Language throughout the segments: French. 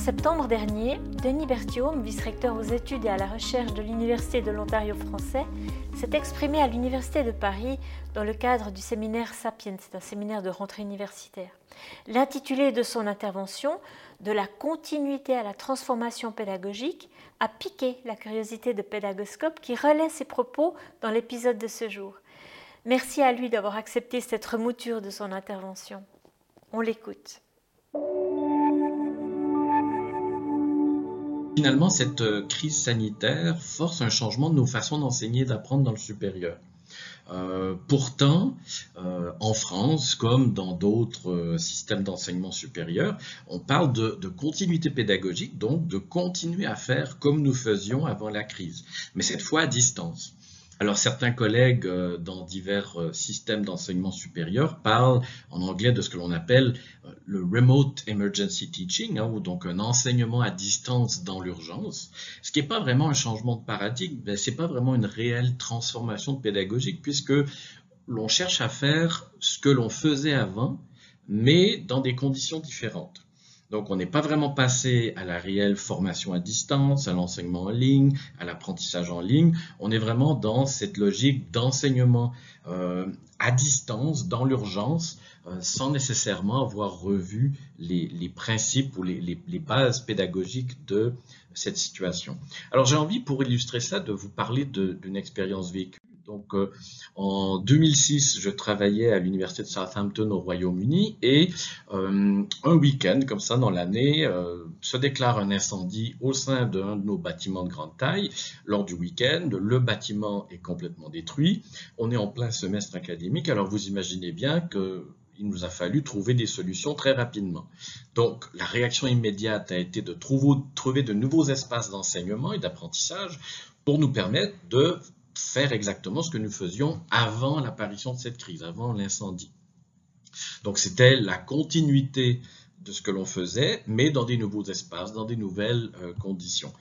septembre dernier, Denis Berthiaume, vice-recteur aux études et à la recherche de l'Université de l'Ontario français, s'est exprimé à l'Université de Paris dans le cadre du séminaire Sapiens, c'est un séminaire de rentrée universitaire. L'intitulé de son intervention, De la continuité à la transformation pédagogique, a piqué la curiosité de Pédagoscope qui relaie ses propos dans l'épisode de ce jour. Merci à lui d'avoir accepté cette remouture de son intervention. On l'écoute. Finalement, cette euh, crise sanitaire force un changement de nos façons d'enseigner et d'apprendre dans le supérieur. Euh, pourtant, euh, en France, comme dans d'autres systèmes d'enseignement supérieur, on parle de, de, continuité pédagogique, donc de continuer à faire comme nous faisions avant la crise, mais cette fois à distance. Alors certains collègues euh, dans divers euh, systèmes d'enseignement supérieur parlent en anglais de ce que l'on appelle euh, le remote emergency teaching, hein, ou donc un enseignement à distance dans l'urgence, ce qui n'est pas vraiment un changement de paradigme, ben, c'est pas vraiment une réelle transformation pédagogique puisque l'on cherche à faire ce que l'on faisait avant, mais dans des conditions différentes. Donc, on n'est pas vraiment passé à la réelle formation à distance, à l'enseignement en ligne, à l'apprentissage en ligne. On est vraiment dans cette logique d'enseignement euh, à distance, dans l'urgence, euh, sans nécessairement avoir revu les, principes ou les, les, bases pédagogiques de cette situation. Alors, j'ai envie, pour illustrer ça, de vous parler d'une expérience vécue donc, euh, en 2006, je travaillais à l'université de Southampton au Royaume-Uni et euh, un week-end, comme ça dans l'année, euh, se déclare un incendie au sein d'un de nos bâtiments de grande taille. Lors du week-end, le bâtiment est complètement détruit. On est en plein semestre académique, alors vous imaginez bien que il nous a fallu trouver des solutions très rapidement. Donc, la réaction immédiate a été de trouver, trouver de nouveaux espaces d'enseignement et d'apprentissage pour nous permettre de faire exactement ce que nous faisions avant l'apparition de cette crise, avant l'incendie. Donc c'était la continuité de ce que l'on faisait, mais dans des nouveaux espaces, dans des nouvelles euh, conditions.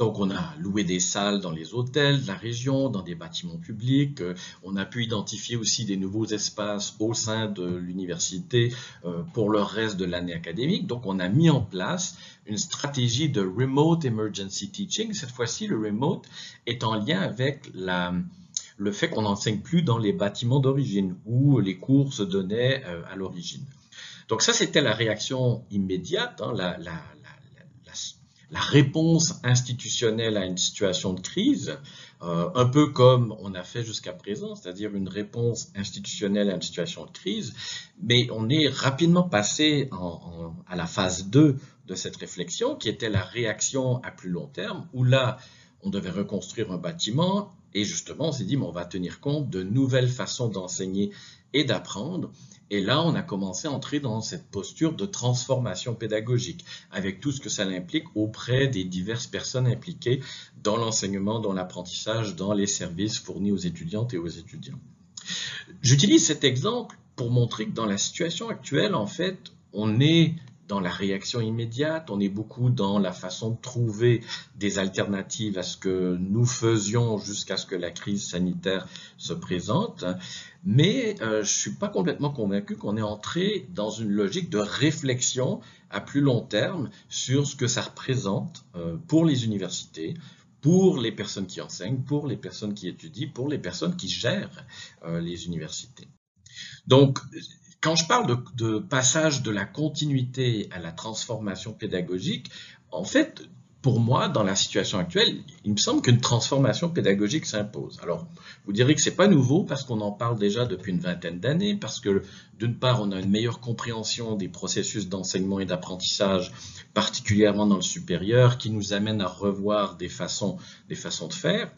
Donc on a loué des salles dans les hôtels de la région, dans des bâtiments publics. Euh, on a pu identifier aussi des nouveaux espaces au sein de l'université euh, pour le reste de l'année académique. Donc on a mis en place une stratégie de remote emergency teaching. Cette fois-ci, le remote est en lien avec le fait qu'on n'enseigne plus dans les bâtiments d'origine où les cours se donnaient euh, à l'origine. Donc ça, c'était la réaction immédiate, hein, la réponse institutionnelle à une situation de crise, euh, un peu comme on a fait jusqu'à présent, c'est-à-dire une réponse institutionnelle à une situation de crise, mais on est rapidement passé à la phase 2 de cette réflexion, qui était la réaction à plus long terme, où là, on devait reconstruire un bâtiment, et justement, on s'est dit, mais on va tenir compte de nouvelles façons d'enseigner et d'apprendre, et là, on a commencé à entrer dans cette posture de transformation pédagogique, avec tout ce que ça implique auprès des diverses personnes impliquées dans l'enseignement, dans l'apprentissage, dans les services fournis aux étudiantes et aux étudiants. J'utilise cet exemple pour montrer que dans la situation actuelle, en fait, on est dans la réaction immédiate, on est beaucoup dans la façon de trouver des alternatives à ce que nous faisions jusqu'à ce que la crise sanitaire se présente. Mais euh, je ne suis pas complètement convaincu qu'on est entré dans une logique de réflexion à plus long terme sur ce que ça représente euh, pour les universités, pour les personnes qui enseignent, pour les personnes qui étudient, pour les personnes qui gèrent euh, les universités. Donc, quand je parle de, passage de la continuité à la transformation pédagogique, en fait, pour moi, dans la situation actuelle, il me semble qu'une transformation pédagogique s'impose. Alors, vous direz que c'est pas nouveau parce qu'on en parle déjà depuis une vingtaine d'années, parce que d'une part, on a une meilleure compréhension des processus d'enseignement et d'apprentissage, particulièrement dans le supérieur, qui nous amène à revoir des façons, des façons de faire.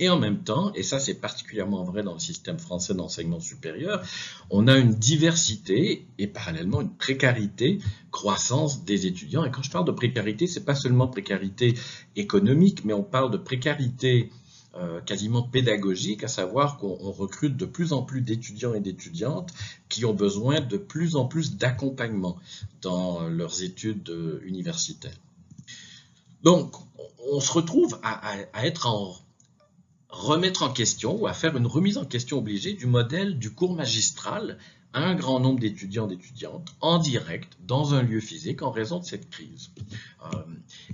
Et en même temps, et ça c'est particulièrement vrai dans le système français d'enseignement supérieur, on a une diversité et parallèlement une précarité croissance des étudiants. Et quand je parle de précarité, c'est pas seulement précarité économique, mais on parle de précarité euh, quasiment pédagogique, à savoir qu'on recrute de plus en plus d'étudiants et d'étudiantes qui ont besoin de plus en plus d'accompagnement dans leurs études euh, universitaires. Donc, on se retrouve à, à être en remettre en question ou à faire une remise en question obligée du modèle du cours magistral un grand nombre d'étudiants d'étudiantes en direct dans un lieu physique en raison de cette crise. Euh,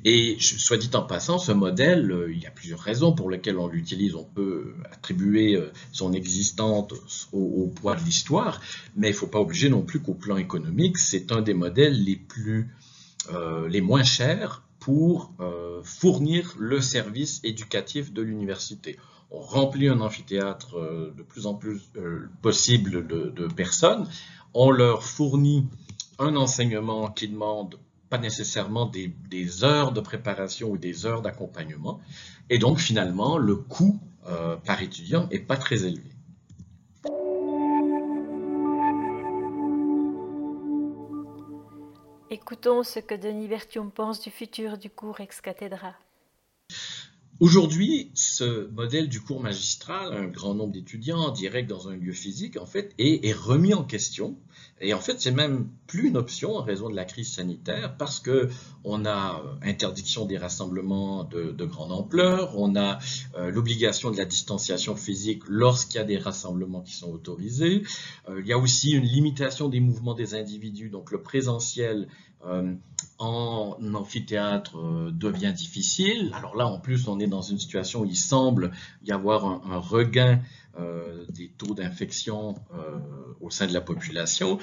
et soit dit en passant, ce modèle, euh, il y a plusieurs raisons pour lesquelles on l'utilise. On peut attribuer euh, son existence au, poids de l'histoire, mais il ne faut pas obliger non plus qu'au plan économique, c'est un des modèles les plus les moins chers pour fournir le service éducatif de l'université. On remplit un amphithéâtre euh, de plus en plus euh, possible de, personnes, on leur fournit un enseignement qui demande pas nécessairement des, heures de préparation ou des heures d'accompagnement, et donc finalement le coût euh, par étudiant n'est pas très élevé. Écoutons ce que Denis Berthiaume pense du futur du cours ex cathedra. Aujourd'hui, ce modèle du cours magistral, un grand nombre d'étudiants en direct dans un lieu physique, en fait, est, remis en question. Et en fait, c'est même plus une option en raison de la crise sanitaire parce que on a euh, interdiction des rassemblements de, grande ampleur, on a euh, l'obligation de la distanciation physique lorsqu'il y a des rassemblements qui sont autorisés. Euh, il y a aussi une limitation des mouvements des individus, donc le présentiel en amphithéâtre euh, devient difficile. Alors là, en plus, on est dans une situation où il semble y avoir un, regain euh, des taux d'infection au sein de la population.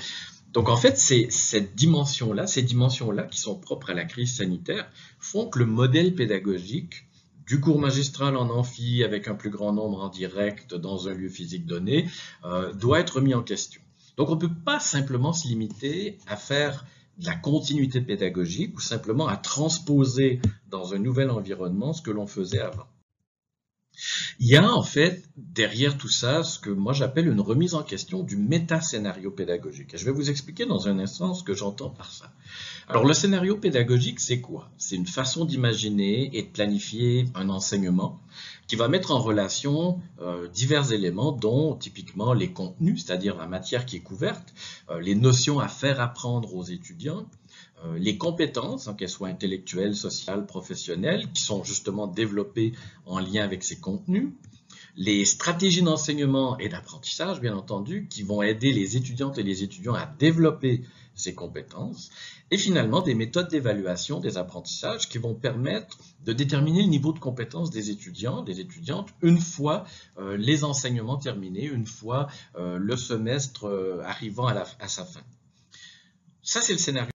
Donc en fait, c'est cette dimension-là, ces dimensions-là qui sont propres à la crise sanitaire, font que le modèle pédagogique du cours magistral en amphi avec un plus grand nombre en direct dans un lieu physique donné doit être mis en question. Donc on ne peut pas simplement se limiter à faire la continuité pédagogique ou simplement à transposer dans un nouvel environnement ce que l'on faisait avant. Il y a en fait derrière tout ça ce que moi j'appelle une remise en question du méta-scénario pédagogique. Et je vais vous expliquer dans un instant ce que j'entends par ça. Alors le scénario pédagogique, c'est quoi? C'est une façon d'imaginer et de planifier un enseignement qui va mettre en relation euh, divers éléments, dont typiquement les contenus, c'est-à-dire la matière qui est couverte, euh, les notions à faire apprendre aux étudiants, les compétences, hein, qu'elles soient intellectuelles, sociales, professionnelles, qui sont justement développées en lien avec ces contenus, les stratégies d'enseignement et d'apprentissage, bien entendu, qui vont aider les étudiantes et les étudiants à développer ces compétences, et finalement des méthodes d'évaluation des apprentissages qui vont permettre de déterminer le niveau de compétence des étudiants, des étudiantes, une fois euh, les enseignements terminés, une fois euh, le semestre euh, arrivant à sa fin. Ça, c'est le scénario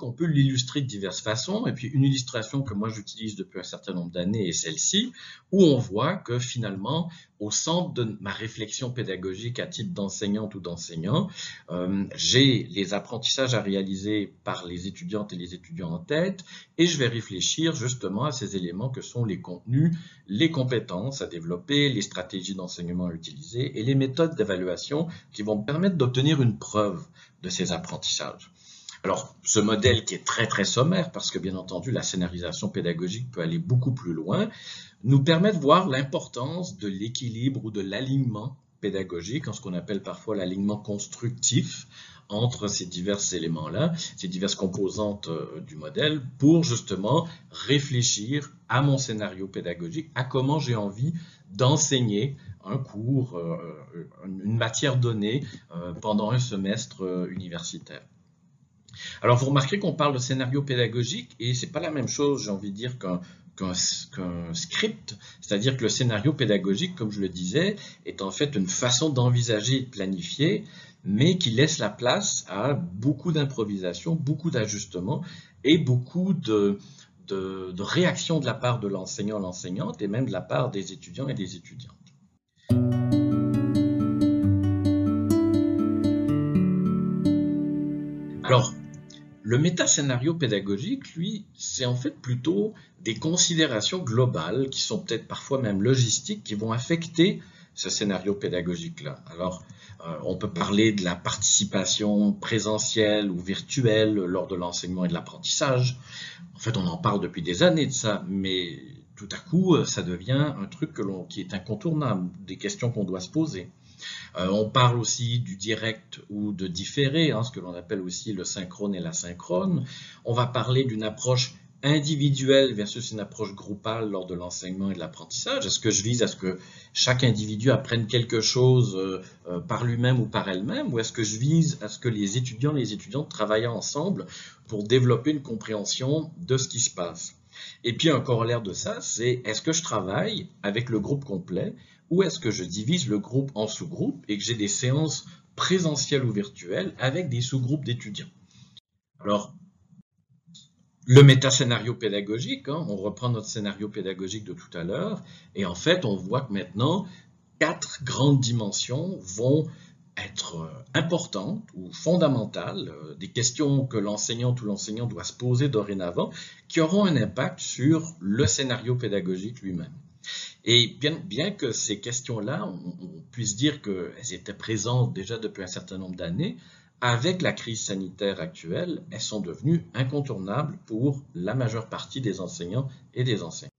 On peut l'illustrer de diverses façons. Et puis, une illustration que moi j'utilise depuis un certain nombre d'années est celle-ci, où on voit que finalement, au centre de ma réflexion pédagogique à titre d'enseignante ou d'enseignant, euh, j'ai les apprentissages à réaliser par les étudiantes et les étudiants en tête, et je vais réfléchir justement à ces éléments que sont les contenus, les compétences à développer, les stratégies d'enseignement à utiliser et les méthodes d'évaluation qui vont permettre d'obtenir une preuve de ces apprentissages. Alors, ce modèle qui est très très sommaire, parce que bien entendu la scénarisation pédagogique peut aller beaucoup plus loin, nous permet de voir l'importance de l'équilibre ou de l'alignement pédagogique, en ce qu'on appelle parfois l'alignement constructif entre ces divers éléments-là, ces diverses composantes euh, du modèle, pour justement réfléchir à mon scénario pédagogique, à comment j'ai envie d'enseigner un cours, euh, une matière donnée euh, pendant un semestre universitaire. Alors, vous remarquez qu'on parle de scénario pédagogique et c'est pas la même chose, j'ai envie de dire, qu'un script, c'est-à-dire que le scénario pédagogique, comme je le disais, est en fait une façon d'envisager et de planifier, mais qui laisse la place à beaucoup d'improvisation, beaucoup d'ajustements et beaucoup de réactions de la part de l'enseignant, l'enseignante et même de la part des étudiants et des étudiantes. Alors, le méta-scénario pédagogique, lui, c'est en fait plutôt des considérations globales qui sont peut-être parfois même logistiques qui vont affecter ce scénario pédagogique-là. Alors, euh, on peut parler de la participation présentielle ou virtuelle lors de l'enseignement et de l'apprentissage. En fait, on en parle depuis des années de ça, mais tout à coup, ça devient un truc qui est incontournable, des questions qu'on doit se poser. Euh, on parle aussi du direct ou de différé, hein, ce que l'on appelle aussi le synchrone et l'asynchrone. On va parler d'une approche individuelle versus une approche groupale lors de l'enseignement et de l'apprentissage Est-ce que je vise à ce que chaque individu apprenne quelque chose euh, euh, par lui-même ou par elle-même Ou est-ce que je vise à ce que les étudiants et les étudiantes travaillent ensemble pour développer une compréhension de ce qui se passe? Et puis un corollaire de ça, c'est est-ce que je travaille avec le groupe complet ou est-ce que je divise le groupe en sous-groupes et que j'ai des séances présentielles ou virtuelles avec des sous-groupes d'étudiants? Alors, le méta-scénario pédagogique, hein, on reprend notre scénario pédagogique de tout à l'heure, et en fait, on voit que maintenant, quatre grandes dimensions vont être euh, importantes ou fondamentales, euh, des questions que l'enseignant ou l'enseignant doit se poser dorénavant, qui auront un impact sur le scénario pédagogique lui-même. Et bien, que ces questions-là, on, on, puisse dire qu'elles étaient présentes déjà depuis un certain nombre d'années, avec la crise sanitaire actuelle, elles sont devenues incontournables pour la majeure partie des enseignants et des enseignants.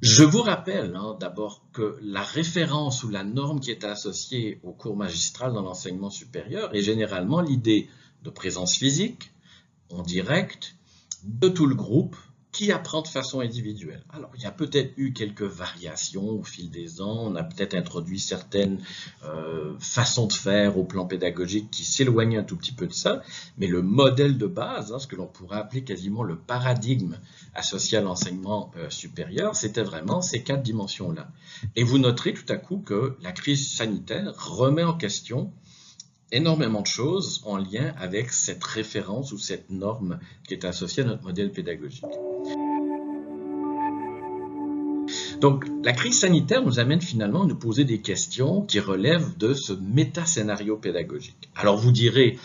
Je vous rappelle hein, d'abord que la référence ou la norme qui est associée au cours magistral dans l'enseignement supérieur est généralement l'idée de présence physique, en direct, de tout le groupe, qui apprend de façon individuelle. Alors, il y a peut-être eu quelques variations au fil des ans, on a peut-être introduit certaines euh, façons de faire au plan pédagogique qui s'éloignaient un tout petit peu de ça, mais le modèle de base, hein, ce que l'on pourrait appeler quasiment le paradigme associé à l'enseignement euh, supérieur, c'était vraiment ces quatre dimensions-là. Et vous noterez tout à coup que la crise sanitaire remet en question énormément de choses en lien avec cette référence ou cette norme qui est associée à notre modèle pédagogique. Donc, la crise sanitaire nous amène finalement à nous poser des questions qui relèvent de ce méta-scénario pédagogique. Alors, vous direz,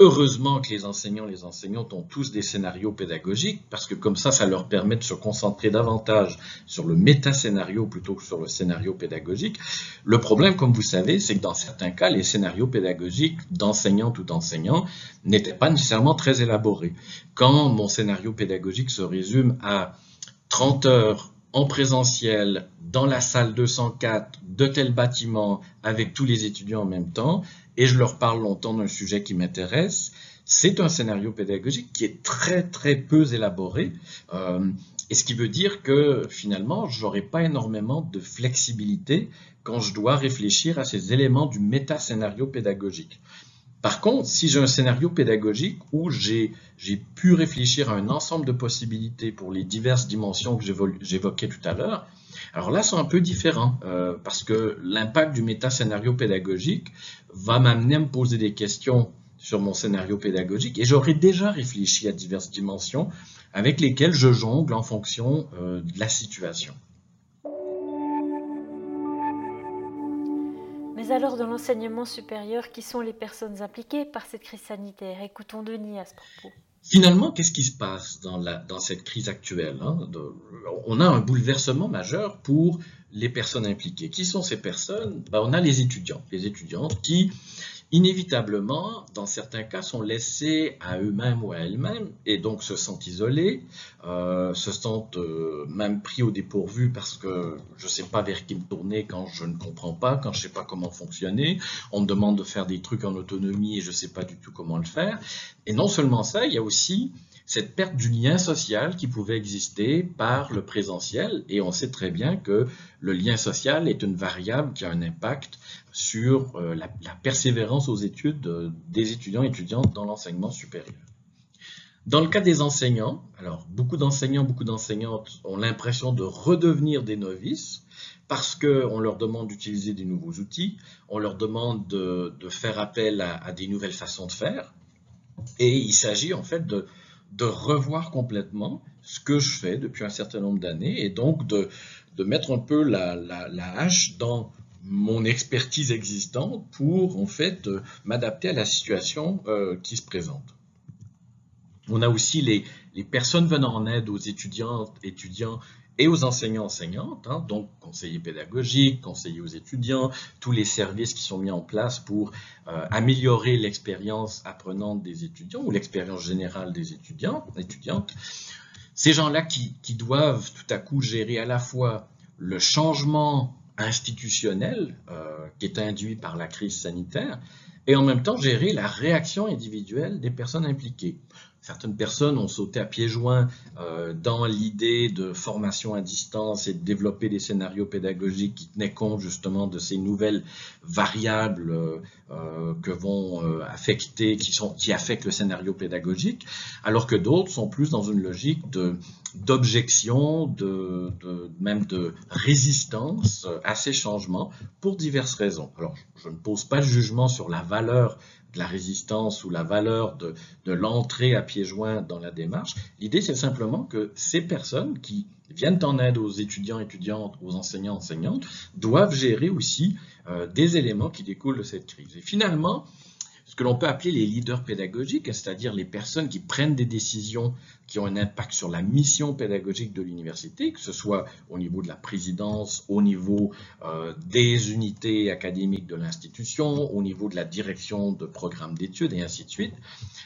Heureusement que les enseignants les enseignantes ont tous des scénarios pédagogiques parce que comme ça, ça leur permet de se concentrer davantage sur le méta-scénario plutôt que sur le scénario pédagogique. Le problème, comme vous savez, c'est que dans certains cas, les scénarios pédagogiques d'enseignantes ou d'enseignants n'étaient pas nécessairement très élaborés. Quand mon scénario pédagogique se résume à 30 heures en présentiel dans la salle 204 de tel bâtiment avec tous les étudiants en même temps, et je leur parle longtemps d'un sujet qui m'intéresse, c'est un scénario pédagogique qui est très très peu élaboré, euh, et ce qui veut dire que finalement, j'aurai pas énormément de flexibilité quand je dois réfléchir à ces éléments du méta-scénario pédagogique. Par contre, si j'ai un scénario pédagogique où j'ai pu réfléchir à un ensemble de possibilités pour les diverses dimensions que j'évoquais tout à l'heure, alors là, c'est un peu différent euh, parce que l'impact du méta-scénario pédagogique va m'amener à me poser des questions sur mon scénario pédagogique et j'aurais déjà réfléchi à diverses dimensions avec lesquelles je jongle en fonction euh, de la situation. Mais alors, dans l'enseignement supérieur, qui sont les personnes impliquées par cette crise sanitaire? Écoutons Denis à ce propos. Finalement, qu'est-ce qui se passe dans, cette crise actuelle hein, On a un bouleversement majeur pour les personnes impliquées. Qui sont ces personnes? Ben, On a les étudiants, les étudiantes qui inévitablement, dans certains cas, sont laissés à eux-mêmes ou à elles-mêmes et donc se sentent isolés, euh, se sentent euh, même pris au dépourvu parce que je ne sais pas vers qui me tourner quand je ne comprends pas, quand je ne sais pas comment fonctionner. On me demande de faire des trucs en autonomie et je ne sais pas du tout comment le faire. Et non seulement ça, il y a aussi cette perte du lien social qui pouvait exister par le présentiel. Et on sait très bien que le lien social est une variable qui a un impact sur euh, la, persévérance aux études des étudiants et étudiantes dans l'enseignement supérieur. Dans le cas des enseignants, alors beaucoup d'enseignants, beaucoup d'enseignantes ont l'impression de redevenir des novices parce qu'on leur demande d'utiliser des nouveaux outils, on leur demande de, faire appel à, des nouvelles façons de faire, et il s'agit en fait de, de revoir complètement ce que je fais depuis un certain nombre d'années et donc de, de, mettre un peu la, la, hache dans mon expertise existante pour en fait euh, m'adapter à la situation euh, qui se présente. On a aussi les, les, personnes venant en aide aux étudiantes, étudiants et aux enseignants enseignantes, hein, donc conseillers pédagogiques, conseillers aux étudiants, tous les services qui sont mis en place pour euh, améliorer l'expérience apprenante des étudiants ou l'expérience générale des étudiants, étudiantes. Ces gens-là qui, qui, doivent tout à coup gérer à la fois le changement institutionnel euh, qui est induit par la crise sanitaire et en même temps gérer la réaction individuelle des personnes impliquées. Certaines personnes ont sauté à pieds joints euh, dans l'idée de formation à distance et de développer des scénarios pédagogiques qui tenaient compte justement de ces nouvelles variables euh, que vont affecter, qui affectent le scénario pédagogique, alors que d'autres sont plus dans une logique de d'objection, de, même de résistance à ces changements pour diverses raisons. Alors, je ne pose pas de jugement sur la valeur de la résistance ou la valeur de, de l'entrée à pieds joints dans la démarche. L'idée, c'est simplement que ces personnes qui viennent en aide aux étudiants, étudiantes, aux enseignants, enseignantes, doivent gérer aussi euh, des éléments qui découlent de cette crise. Et finalement, ce que l'on peut appeler les leaders pédagogiques, c'est-à-dire les personnes qui prennent des décisions qui ont un impact sur la mission pédagogique de l'université, que ce soit au niveau de la présidence, au niveau euh, des unités académiques de l'institution, au niveau de la direction de programmes d'études et ainsi de suite,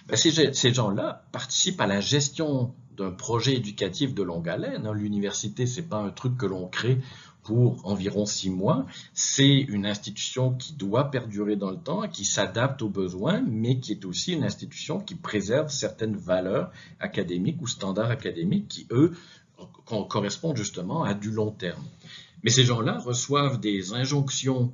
ben, ces gens-là participent à la gestion d'un projet éducatif de longue haleine. Hein. L'université, c'est pas un truc que l'on crée pour environ six mois. C'est une institution qui doit perdurer dans le temps, qui s'adapte aux besoins, mais qui est aussi une institution qui préserve certaines valeurs académiques ou standards académiques qui, eux, correspondent justement à du long terme. Mais ces gens-là reçoivent des injonctions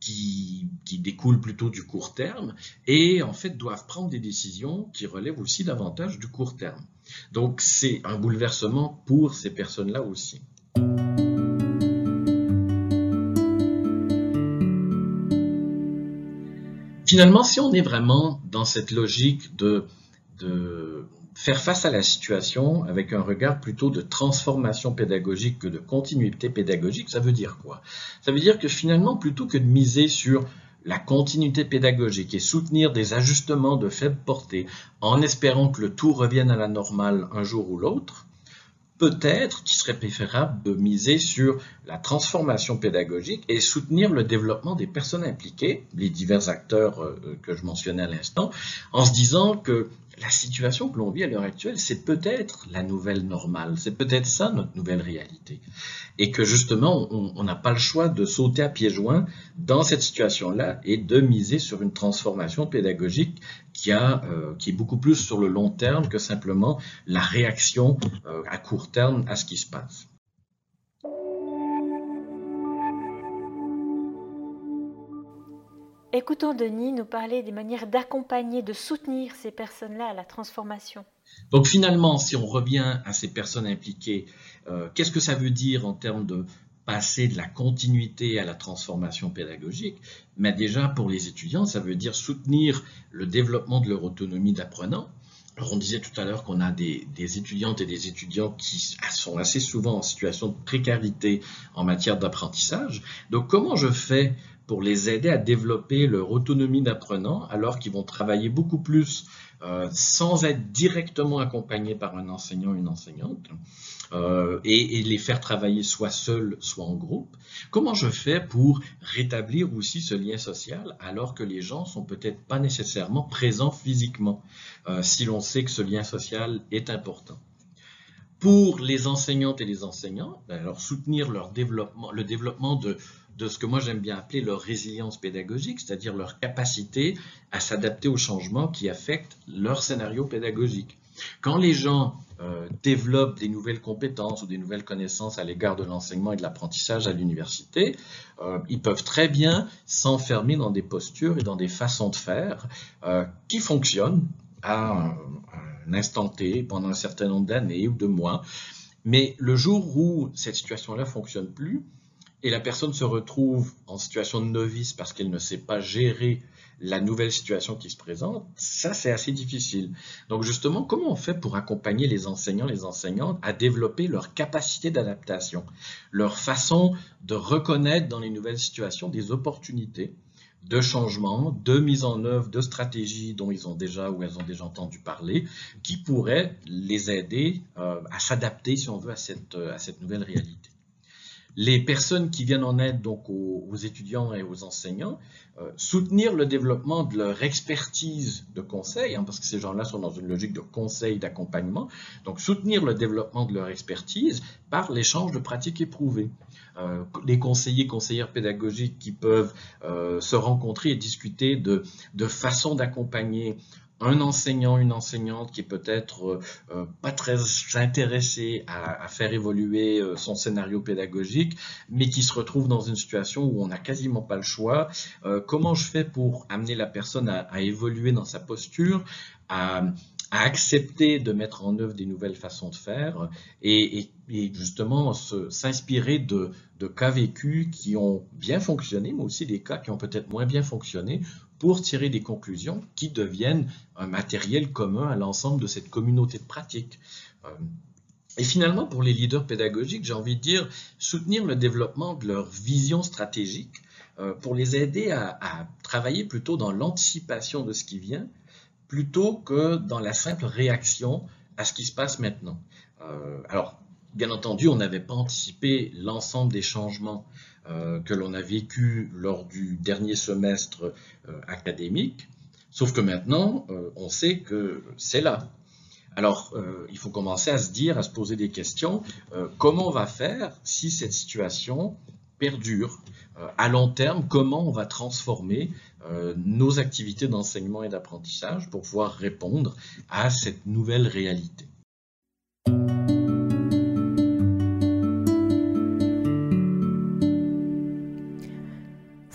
qui, qui, découlent plutôt du court terme et en fait doivent prendre des décisions qui relèvent aussi davantage du court terme. Donc c'est un bouleversement pour ces personnes-là aussi. Finalement, si on est vraiment dans cette logique de, faire face à la situation avec un regard plutôt de transformation pédagogique que de continuité pédagogique, ça veut dire quoi? Ça veut dire que finalement, plutôt que de miser sur la continuité pédagogique et soutenir des ajustements de faible portée en espérant que le tout revienne à la normale un jour ou l'autre, peut-être qu'il serait préférable de miser sur la transformation pédagogique et soutenir le développement des personnes impliquées, les divers acteurs euh, que je mentionnais à l'instant, en se disant que la situation que l'on vit à l'heure actuelle, c'est peut-être la nouvelle normale, c'est peut-être ça notre nouvelle réalité. Et que justement, on n'a pas le choix de sauter à pieds joints dans cette situation-là et de miser sur une transformation pédagogique qui, euh, est beaucoup plus sur le long terme que simplement la réaction euh, à court terme à ce qui se passe. Écoutons Denis nous parler des manières d'accompagner, de soutenir ces personnes-là à la transformation. Donc finalement, si on revient à ces personnes impliquées, euh, qu'est-ce que ça veut dire en termes de passer de la continuité à la transformation pédagogique? Mais déjà, pour les étudiants, ça veut dire soutenir le développement de leur autonomie d'apprenant. Alors on disait tout à l'heure qu'on a des, des, étudiantes et des étudiants qui sont assez souvent en situation de précarité en matière d'apprentissage. Donc comment je fais pour les aider à développer leur autonomie d'apprenant alors qu'ils vont travailler beaucoup plus euh, sans être directement accompagnés par un enseignant ou une enseignante euh, et, les faire travailler soit seuls, soit en groupe. Comment je fais pour rétablir aussi ce lien social alors que les gens sont peut-être pas nécessairement présents physiquement euh, si l'on sait que ce lien social est important? Pour les enseignantes et les enseignants, ben alors soutenir leur développement, le développement de, ce que moi j'aime bien appeler leur résilience pédagogique, c'est-à-dire leur capacité à s'adapter aux changements qui affectent leur scénario pédagogique. Quand les gens euh, développent des nouvelles compétences ou des nouvelles connaissances à l'égard de l'enseignement et de l'apprentissage à l'université, euh, ils peuvent très bien s'enfermer dans des postures et dans des façons de faire euh, qui fonctionnent à un, un instant T pendant un certain nombre d'années ou de mois. Mais le jour où cette situation-là fonctionne plus, et la personne se retrouve en situation de novice parce qu'elle ne sait pas gérer la nouvelle situation qui se présente, ça c'est assez difficile. Donc justement, comment on fait pour accompagner les enseignants, les enseignantes à développer leur capacité d'adaptation, leur façon de reconnaître dans les nouvelles situations des opportunités de changement, de mise en œuvre de stratégies dont ils ont déjà ou elles ont déjà entendu parler, qui pourraient les aider euh, à s'adapter, si on veut, à cette, à cette nouvelle réalité les personnes qui viennent en aide donc aux, étudiants et aux enseignants, euh, soutenir le développement de leur expertise de conseil, hein, parce que ces gens-là sont dans une logique de conseil, d'accompagnement, donc soutenir le développement de leur expertise par l'échange de pratiques éprouvées. Euh, les conseillers, conseillères pédagogiques qui peuvent euh, se rencontrer et discuter de, de façons d'accompagner un enseignant, une enseignante qui est peut-être euh, euh, pas très intéressé à, faire évoluer euh, son scénario pédagogique, mais qui se retrouve dans une situation où on n'a quasiment pas le choix. comment je fais pour amener la personne à, évoluer dans sa posture, à, accepter de mettre en œuvre des nouvelles façons de faire et, justement s'inspirer de, de cas vécus qui ont bien fonctionné, mais aussi des cas qui ont peut-être moins bien fonctionné pour tirer des conclusions qui deviennent un matériel commun à l'ensemble de cette communauté de pratiques. Euh, et finalement, pour les leaders pédagogiques, j'ai envie de dire soutenir le développement de leur vision stratégique euh, pour les aider à, travailler plutôt dans l'anticipation de ce qui vient, plutôt que dans la simple réaction à ce qui se passe maintenant. Euh, alors, bien entendu, on n'avait pas anticipé l'ensemble des changements que l'on a vécu lors du dernier semestre euh, académique, sauf que maintenant, euh, on sait que c'est là. Alors, il faut commencer à se dire, à se poser des questions, comment on va faire si cette situation perdure? À long terme, comment on va transformer nos activités d'enseignement et d'apprentissage pour pouvoir répondre à cette nouvelle réalité?